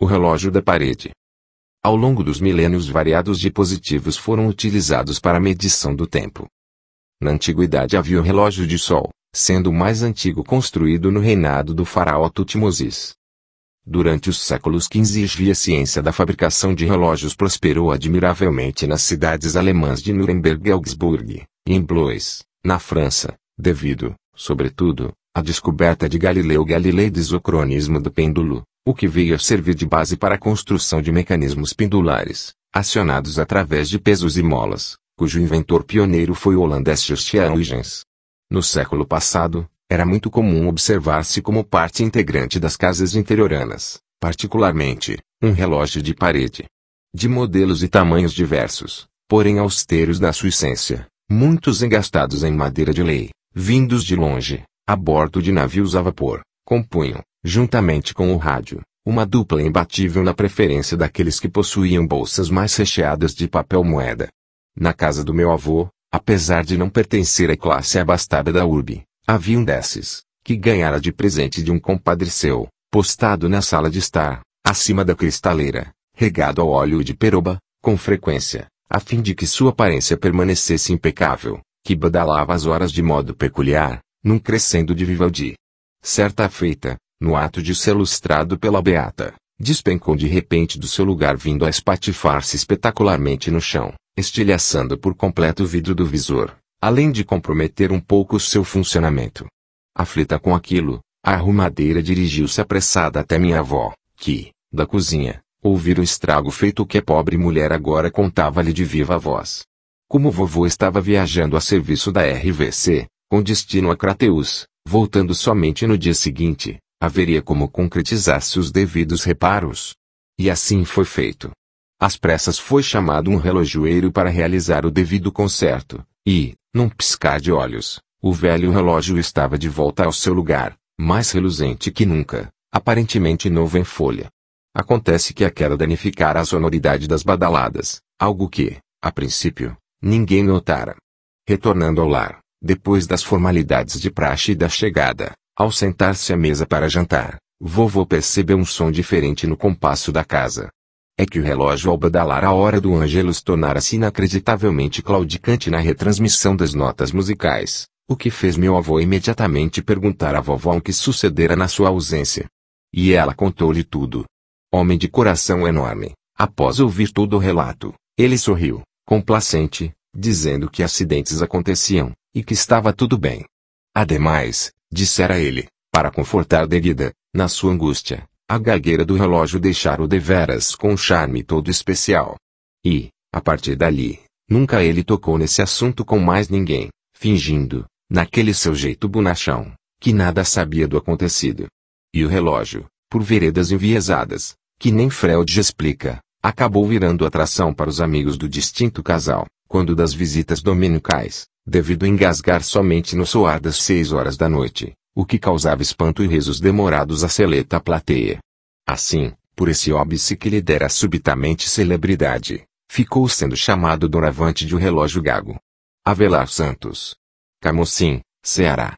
O relógio da parede. Ao longo dos milênios variados dispositivos foram utilizados para a medição do tempo. Na antiguidade havia o relógio de sol, sendo o mais antigo construído no reinado do faraó Tutmosis. Durante os séculos XV e XV a ciência da fabricação de relógios prosperou admiravelmente nas cidades alemãs de Nuremberg e Augsburg, e em Blois, na França, devido, sobretudo, à descoberta de Galileu Galilei do isocronismo do pêndulo, o que veio a servir de base para a construção de mecanismos pendulares, acionados através de pesos e molas, cujo inventor pioneiro foi o holandês Christian Huygens. No século passado, era muito comum observar-se como parte integrante das casas interioranas, particularmente, um relógio de parede. De modelos e tamanhos diversos, porém austeros na sua essência, muitos engastados em madeira de lei, vindos de longe, a bordo de navios a vapor, compunham, juntamente com o rádio, uma dupla imbatível na preferência daqueles que possuíam bolsas mais recheadas de papel moeda. Na casa do meu avô, Apesar de não pertencer à classe abastada da urbe, havia um desses, que ganhara de presente de um compadre seu, postado na sala de estar, acima da cristaleira, regado ao óleo de peroba, com frequência, a fim de que sua aparência permanecesse impecável, que badalava as horas de modo peculiar, num crescendo de Vivaldi. Certa feita, no ato de ser lustrado pela beata, despencou de repente do seu lugar vindo a espatifar-se espetacularmente no chão, estilhaçando por completo o vidro do visor, além de comprometer um pouco o seu funcionamento. Aflita com aquilo, a arrumadeira dirigiu-se apressada até minha avó, que, da cozinha, ouvira o estrago feito que a pobre mulher agora contava-lhe de viva voz. Como vovô estava viajando a serviço da RVC, com destino a Crateus, voltando somente no dia seguinte, haveria como concretizar-se os devidos reparos. E assim foi feito. Às pressas foi chamado um relojoeiro para realizar o devido conserto, e, num piscar de olhos, o velho relógio estava de volta ao seu lugar, mais reluzente que nunca, aparentemente novo em folha. Acontece que aquela danificara a sonoridade das badaladas, algo que, a princípio, ninguém notara. Retornando ao lar, depois das formalidades de praxe e da chegada, ao sentar-se à mesa para jantar, vovô percebeu um som diferente no compasso da casa, é que o relógio ao badalar a hora do Ângelus tornara-se inacreditavelmente claudicante na retransmissão das notas musicais, o que fez meu avô imediatamente perguntar à vovó o que sucedera na sua ausência. E ela contou-lhe tudo. Homem de coração enorme, após ouvir todo o relato, ele sorriu, complacente, dizendo que acidentes aconteciam, e que estava tudo bem. Ademais, dissera ele, para confortar Derrida, na sua angústia, a gagueira do relógio deixara-o deveras com um charme todo especial. E, a partir dali, nunca ele tocou nesse assunto com mais ninguém, fingindo, naquele seu jeito bonachão, que nada sabia do acontecido. E o relógio, por veredas enviesadas, que nem Freud explica, acabou virando atração para os amigos do distinto casal, quando das visitas dominicais, devido engasgar somente no soar das seis horas da noite, o que causava espanto e risos demorados à seleta plateia. Assim, por esse óbice que lhe dera subitamente celebridade, ficou sendo chamado doravante de um relógio gago. Avelar Santos. Camocim, Ceará.